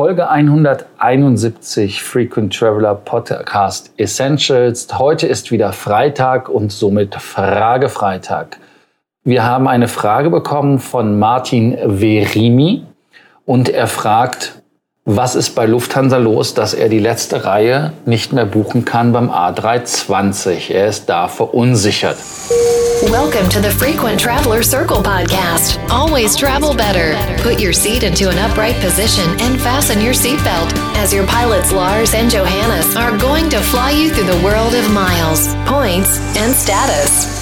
Folge 171 Frequent Traveler Podcast Essentials. Heute ist wieder Freitag und somit Fragefreitag. Wir haben eine Frage bekommen von Martin Verimi und er fragt, was ist bei Lufthansa los, dass er die letzte Reihe nicht mehr buchen kann beim A320? Er ist da verunsichert. Welcome to the Frequent Traveler Circle podcast. Always travel better. Put your seat into an upright position and fasten your seatbelt as your pilots Lars and Johannes are going to fly you through the world of miles, points and status.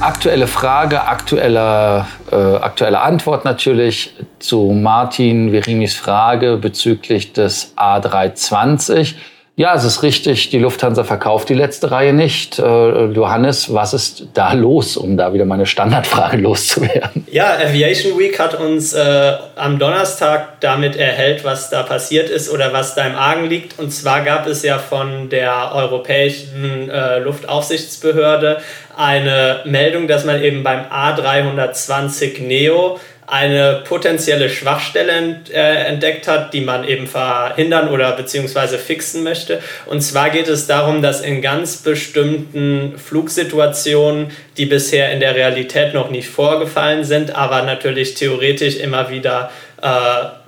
Aktuelle Frage, aktuelle, äh, aktuelle Antwort natürlich zu Martin Verimis Frage bezüglich des A320. Ja, es ist richtig, die Lufthansa verkauft die letzte Reihe nicht. Äh, Johannes, was ist da los, um da wieder meine Standardfrage loszuwerden? Ja, Aviation Week hat uns äh, am Donnerstag damit erhellt, was da passiert ist oder was da im Argen liegt. Und zwar gab es ja von der Europäischen äh, Luftaufsichtsbehörde eine Meldung, dass man eben beim A320 Neo eine potenzielle Schwachstelle äh, entdeckt hat, die man eben verhindern oder beziehungsweise fixen möchte. Und zwar geht es darum, dass in ganz bestimmten Flugsituationen, die bisher in der Realität noch nicht vorgefallen sind, aber natürlich theoretisch immer wieder äh,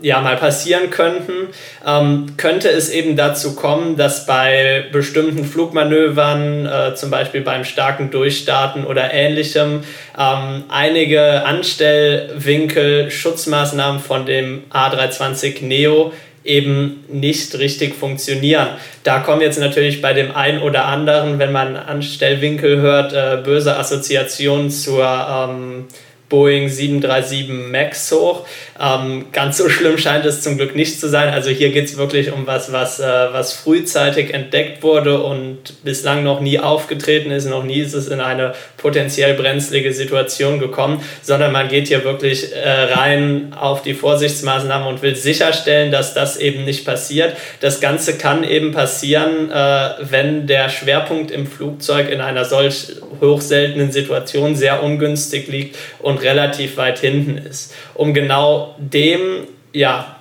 ja mal passieren könnten, ähm, könnte es eben dazu kommen, dass bei bestimmten Flugmanövern, äh, zum Beispiel beim starken Durchstarten oder ähnlichem, ähm, einige Anstellwinkel, Schutzmaßnahmen von dem A320 Neo eben nicht richtig funktionieren. Da kommen jetzt natürlich bei dem einen oder anderen, wenn man Anstellwinkel hört, äh, böse Assoziationen zur ähm, Boeing 737 MAX hoch. Ähm, ganz so schlimm scheint es zum Glück nicht zu sein. Also hier geht es wirklich um was, was, äh, was frühzeitig entdeckt wurde und bislang noch nie aufgetreten ist. Noch nie ist es in eine potenziell brenzlige Situation gekommen, sondern man geht hier wirklich äh, rein auf die Vorsichtsmaßnahmen und will sicherstellen, dass das eben nicht passiert. Das Ganze kann eben passieren, äh, wenn der Schwerpunkt im Flugzeug in einer solch hoch seltenen Situation sehr ungünstig liegt und relativ weit hinten ist. Um genau dem ja,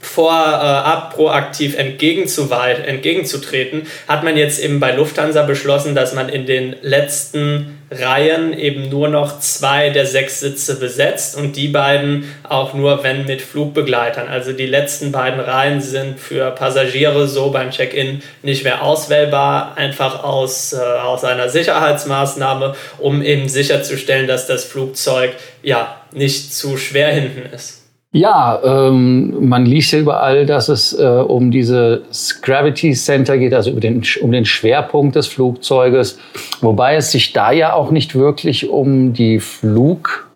vorab proaktiv entgegenzutreten, hat man jetzt eben bei Lufthansa beschlossen, dass man in den letzten Reihen eben nur noch zwei der sechs Sitze besetzt und die beiden auch nur, wenn mit Flugbegleitern. Also die letzten beiden Reihen sind für Passagiere so beim Check-in nicht mehr auswählbar, einfach aus, äh, aus einer Sicherheitsmaßnahme, um eben sicherzustellen, dass das Flugzeug ja nicht zu schwer hinten ist. Ja, ähm, man liest ja überall, dass es äh, um diese Gravity Center geht, also über den, um den Schwerpunkt des Flugzeuges, wobei es sich da ja auch nicht wirklich um die Flugphase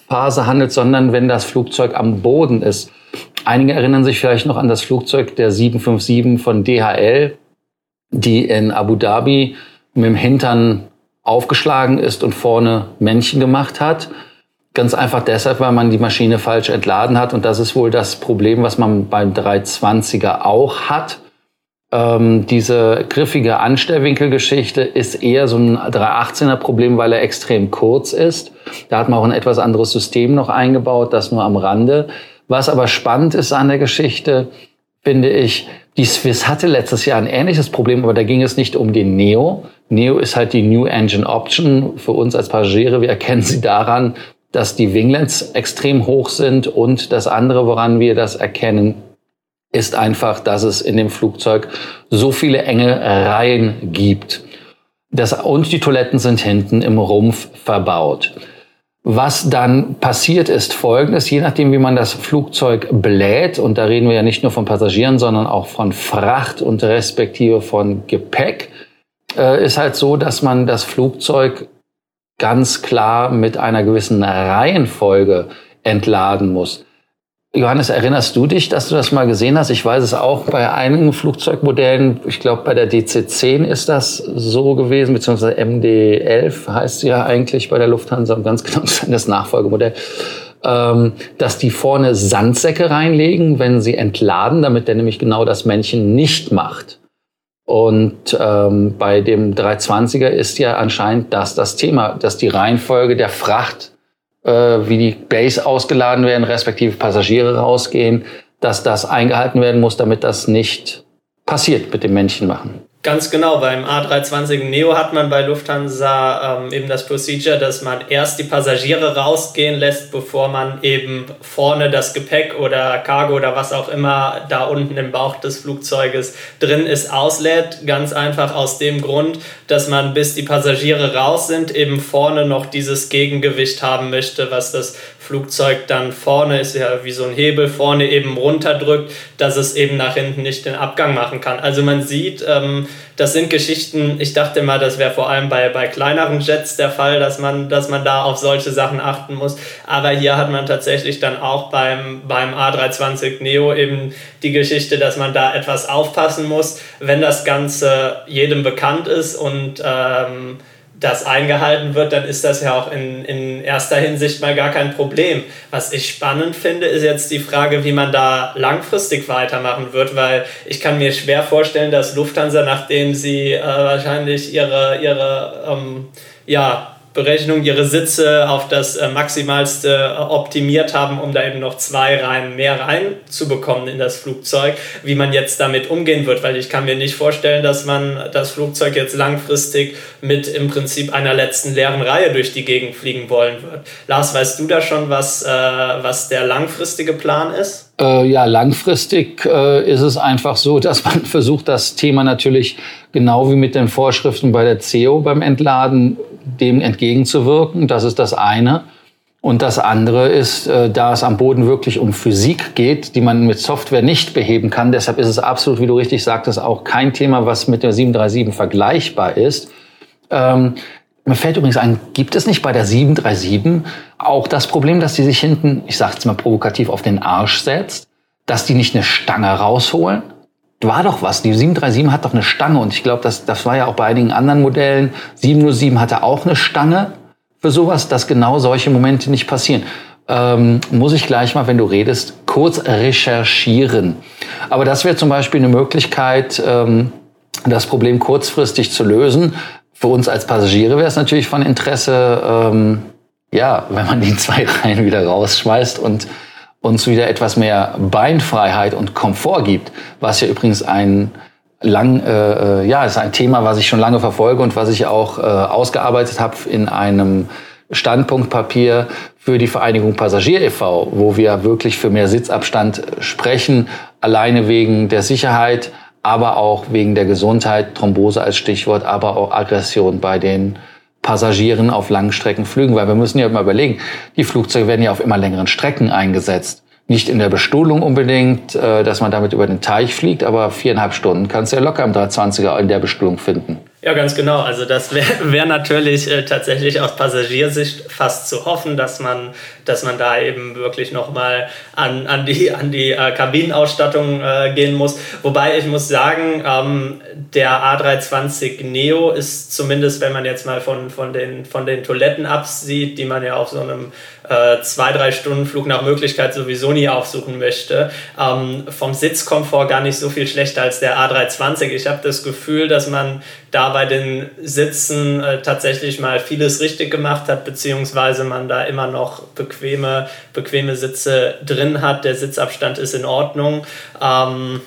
äh, handelt, sondern wenn das Flugzeug am Boden ist. Einige erinnern sich vielleicht noch an das Flugzeug der 757 von DHL, die in Abu Dhabi mit dem Hintern aufgeschlagen ist und vorne Männchen gemacht hat. Ganz einfach deshalb, weil man die Maschine falsch entladen hat. Und das ist wohl das Problem, was man beim 320er auch hat. Ähm, diese griffige Anstellwinkelgeschichte ist eher so ein 318er Problem, weil er extrem kurz ist. Da hat man auch ein etwas anderes System noch eingebaut, das nur am Rande. Was aber spannend ist an der Geschichte, finde ich, die Swiss hatte letztes Jahr ein ähnliches Problem, aber da ging es nicht um den Neo. Neo ist halt die New Engine Option für uns als Passagiere. Wir erkennen sie daran, dass die Winglets extrem hoch sind und das andere, woran wir das erkennen, ist einfach, dass es in dem Flugzeug so viele enge Reihen gibt. Das, und die Toiletten sind hinten im Rumpf verbaut. Was dann passiert ist folgendes, je nachdem wie man das Flugzeug bläht, und da reden wir ja nicht nur von Passagieren, sondern auch von Fracht und respektive von Gepäck, äh, ist halt so, dass man das Flugzeug ganz klar mit einer gewissen Reihenfolge entladen muss. Johannes, erinnerst du dich, dass du das mal gesehen hast? Ich weiß es auch bei einigen Flugzeugmodellen. Ich glaube, bei der DC-10 ist das so gewesen, beziehungsweise MD-11 heißt sie ja eigentlich bei der Lufthansa, um ganz genau sein, das Nachfolgemodell, ähm, dass die vorne Sandsäcke reinlegen, wenn sie entladen, damit der nämlich genau das Männchen nicht macht. Und ähm, bei dem 320er ist ja anscheinend das das Thema, dass die Reihenfolge der Fracht äh, wie die Base ausgeladen werden, respektive Passagiere rausgehen, dass das eingehalten werden muss, damit das nicht passiert mit dem Männchen machen. Ganz genau, beim A320 Neo hat man bei Lufthansa ähm, eben das Procedure, dass man erst die Passagiere rausgehen lässt, bevor man eben vorne das Gepäck oder Cargo oder was auch immer da unten im Bauch des Flugzeuges drin ist, auslädt. Ganz einfach aus dem Grund, dass man bis die Passagiere raus sind, eben vorne noch dieses Gegengewicht haben möchte, was das Flugzeug dann vorne ist ja wie so ein Hebel vorne eben runterdrückt, dass es eben nach hinten nicht den Abgang machen kann. Also man sieht, ähm, das sind Geschichten, ich dachte mal, das wäre vor allem bei, bei kleineren Jets der Fall, dass man, dass man da auf solche Sachen achten muss. Aber hier hat man tatsächlich dann auch beim, beim A320 Neo eben die Geschichte, dass man da etwas aufpassen muss, wenn das Ganze jedem bekannt ist und ähm, das eingehalten wird, dann ist das ja auch in, in erster Hinsicht mal gar kein Problem. Was ich spannend finde, ist jetzt die Frage, wie man da langfristig weitermachen wird, weil ich kann mir schwer vorstellen, dass Lufthansa, nachdem sie äh, wahrscheinlich ihre, ihre ähm, ja, Berechnung ihre Sitze auf das äh, Maximalste äh, optimiert haben, um da eben noch zwei Reihen mehr reinzubekommen in das Flugzeug, wie man jetzt damit umgehen wird, weil ich kann mir nicht vorstellen, dass man das Flugzeug jetzt langfristig mit im Prinzip einer letzten leeren Reihe durch die Gegend fliegen wollen wird. Lars, weißt du da schon, was, äh, was der langfristige Plan ist? Äh, ja, langfristig äh, ist es einfach so, dass man versucht, das Thema natürlich genau wie mit den Vorschriften bei der CEO beim Entladen dem entgegenzuwirken. Das ist das eine. Und das andere ist, äh, da es am Boden wirklich um Physik geht, die man mit Software nicht beheben kann. Deshalb ist es absolut, wie du richtig sagtest, auch kein Thema, was mit der 737 vergleichbar ist. Ähm, mir fällt übrigens ein, gibt es nicht bei der 737 auch das Problem, dass die sich hinten, ich sage jetzt mal provokativ, auf den Arsch setzt, dass die nicht eine Stange rausholen? War doch was. Die 737 hat doch eine Stange und ich glaube, das, das war ja auch bei einigen anderen Modellen. 707 hatte auch eine Stange für sowas, dass genau solche Momente nicht passieren. Ähm, muss ich gleich mal, wenn du redest, kurz recherchieren. Aber das wäre zum Beispiel eine Möglichkeit, ähm, das Problem kurzfristig zu lösen. Für uns als Passagiere wäre es natürlich von Interesse, ähm, ja, wenn man die zwei Reihen wieder rausschmeißt und uns wieder etwas mehr Beinfreiheit und Komfort gibt, was ja übrigens ein lang, äh, äh, ja, ist ein Thema, was ich schon lange verfolge und was ich auch äh, ausgearbeitet habe in einem Standpunktpapier für die Vereinigung Passagier e.V., wo wir wirklich für mehr Sitzabstand sprechen, alleine wegen der Sicherheit, aber auch wegen der Gesundheit, Thrombose als Stichwort, aber auch Aggression bei den Passagieren auf Langstreckenflügen, weil wir müssen ja immer überlegen, die Flugzeuge werden ja auf immer längeren Strecken eingesetzt. Nicht in der Bestuhlung unbedingt, äh, dass man damit über den Teich fliegt, aber viereinhalb Stunden kannst du ja locker im 320er in der Bestuhlung finden. Ja, ganz genau. Also das wäre wär natürlich äh, tatsächlich aus Passagiersicht fast zu hoffen, dass man, dass man da eben wirklich nochmal an, an die, an die äh, Kabinenausstattung äh, gehen muss. Wobei ich muss sagen, ähm, der A320 Neo ist zumindest, wenn man jetzt mal von, von, den, von den Toiletten absieht, die man ja auf so einem äh, zwei, drei Stunden Flug nach Möglichkeit sowieso nie aufsuchen möchte, ähm, vom Sitzkomfort gar nicht so viel schlechter als der A320. Ich habe das Gefühl, dass man da bei den Sitzen äh, tatsächlich mal vieles richtig gemacht hat, beziehungsweise man da immer noch bequeme, bequeme Sitze drin hat. Der Sitzabstand ist in Ordnung. Ähm,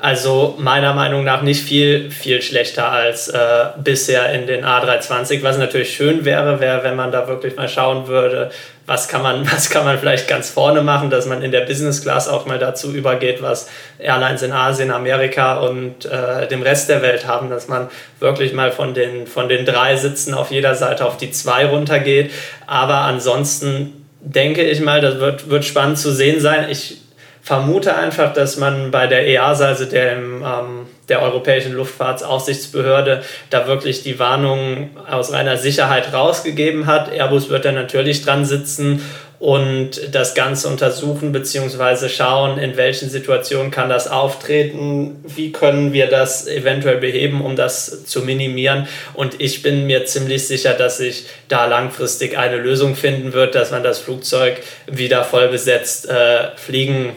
also meiner Meinung nach nicht viel, viel schlechter als äh, bisher in den A320. Was natürlich schön wäre, wäre, wenn man da wirklich mal schauen würde, was kann man, was kann man vielleicht ganz vorne machen, dass man in der Business Class auch mal dazu übergeht, was Airlines in Asien, Amerika und äh, dem Rest der Welt haben, dass man wirklich mal von den, von den drei Sitzen auf jeder Seite auf die zwei runtergeht. Aber ansonsten denke ich mal, das wird, wird spannend zu sehen sein. Ich vermute einfach, dass man bei der EASA, also dem, ähm, der Europäischen Luftfahrtsaufsichtsbehörde, da wirklich die Warnung aus reiner Sicherheit rausgegeben hat. Airbus wird da natürlich dran sitzen und das Ganze untersuchen bzw. schauen, in welchen Situationen kann das auftreten, wie können wir das eventuell beheben, um das zu minimieren. Und ich bin mir ziemlich sicher, dass sich da langfristig eine Lösung finden wird, dass man das Flugzeug wieder voll besetzt äh, fliegen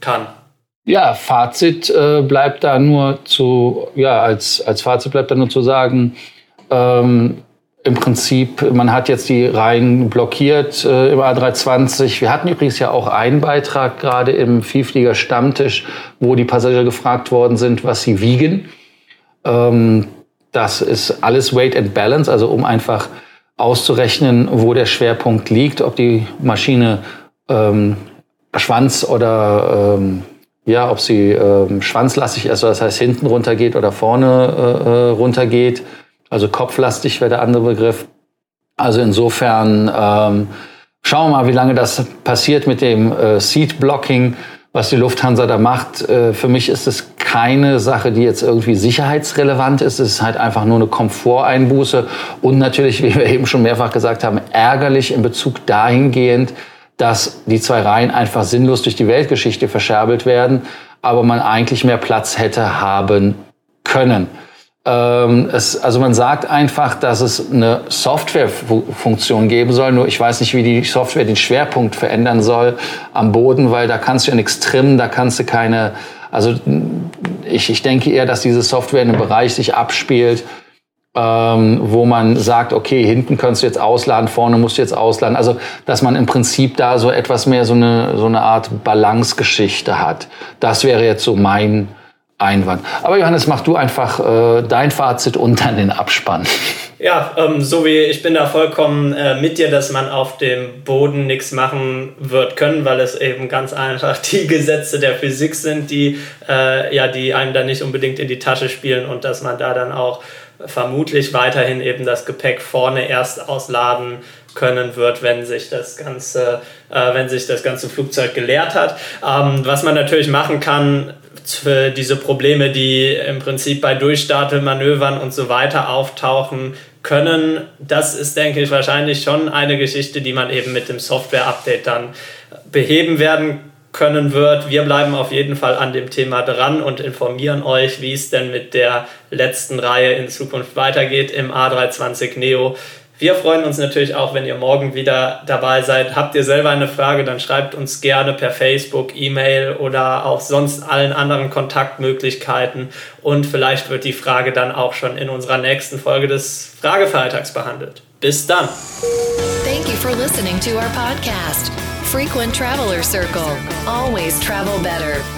kann. Ja, Fazit äh, bleibt da nur zu, ja, als, als Fazit bleibt da nur zu sagen, ähm, im Prinzip, man hat jetzt die Reihen blockiert äh, im A320. Wir hatten übrigens ja auch einen Beitrag gerade im Vielflieger Stammtisch, wo die Passagiere gefragt worden sind, was sie wiegen. Ähm, das ist alles Weight and Balance, also um einfach auszurechnen, wo der Schwerpunkt liegt, ob die Maschine ähm, Schwanz oder ähm, ja, ob sie ähm, schwanzlastig ist, das heißt hinten runtergeht oder vorne äh, äh runtergeht. Also kopflastig wäre der andere Begriff. Also insofern ähm, schauen wir mal, wie lange das passiert mit dem äh, Seat Blocking, was die Lufthansa da macht. Äh, für mich ist es keine Sache, die jetzt irgendwie sicherheitsrelevant ist. Es ist halt einfach nur eine Komforteinbuße und natürlich, wie wir eben schon mehrfach gesagt haben, ärgerlich in Bezug dahingehend, dass die zwei Reihen einfach sinnlos durch die Weltgeschichte verscherbelt werden, aber man eigentlich mehr Platz hätte haben können. Ähm, es, also man sagt einfach, dass es eine Softwarefunktion geben soll, nur ich weiß nicht, wie die Software den Schwerpunkt verändern soll am Boden, weil da kannst du ja nichts trimmen, da kannst du keine, also ich, ich denke eher, dass diese Software in einem Bereich sich abspielt, ähm, wo man sagt, okay, hinten kannst du jetzt ausladen, vorne musst du jetzt ausladen. Also, dass man im Prinzip da so etwas mehr so eine, so eine Art Balancegeschichte hat. Das wäre jetzt so mein Einwand. Aber Johannes, mach du einfach äh, dein Fazit und dann den Abspann. Ja, ähm, so wie ich bin da vollkommen äh, mit dir, dass man auf dem Boden nichts machen wird können, weil es eben ganz einfach die Gesetze der Physik sind, die äh, ja, die einem dann nicht unbedingt in die Tasche spielen und dass man da dann auch vermutlich weiterhin eben das Gepäck vorne erst ausladen können wird, wenn sich das ganze, äh, wenn sich das ganze Flugzeug geleert hat. Ähm, was man natürlich machen kann, für diese Probleme, die im Prinzip bei Durchstartemanövern und so weiter auftauchen können, das ist, denke ich, wahrscheinlich schon eine Geschichte, die man eben mit dem Software-Update dann beheben werden können wird. Wir bleiben auf jeden Fall an dem Thema dran und informieren euch, wie es denn mit der letzten Reihe in Zukunft weitergeht im A320 Neo. Wir freuen uns natürlich auch, wenn ihr morgen wieder dabei seid. Habt ihr selber eine Frage, dann schreibt uns gerne per Facebook, E-Mail oder auf sonst allen anderen Kontaktmöglichkeiten. Und vielleicht wird die Frage dann auch schon in unserer nächsten Folge des Fragefreitags behandelt. Bis dann. Thank you for listening to our podcast. Frequent Traveler Circle. Always travel better.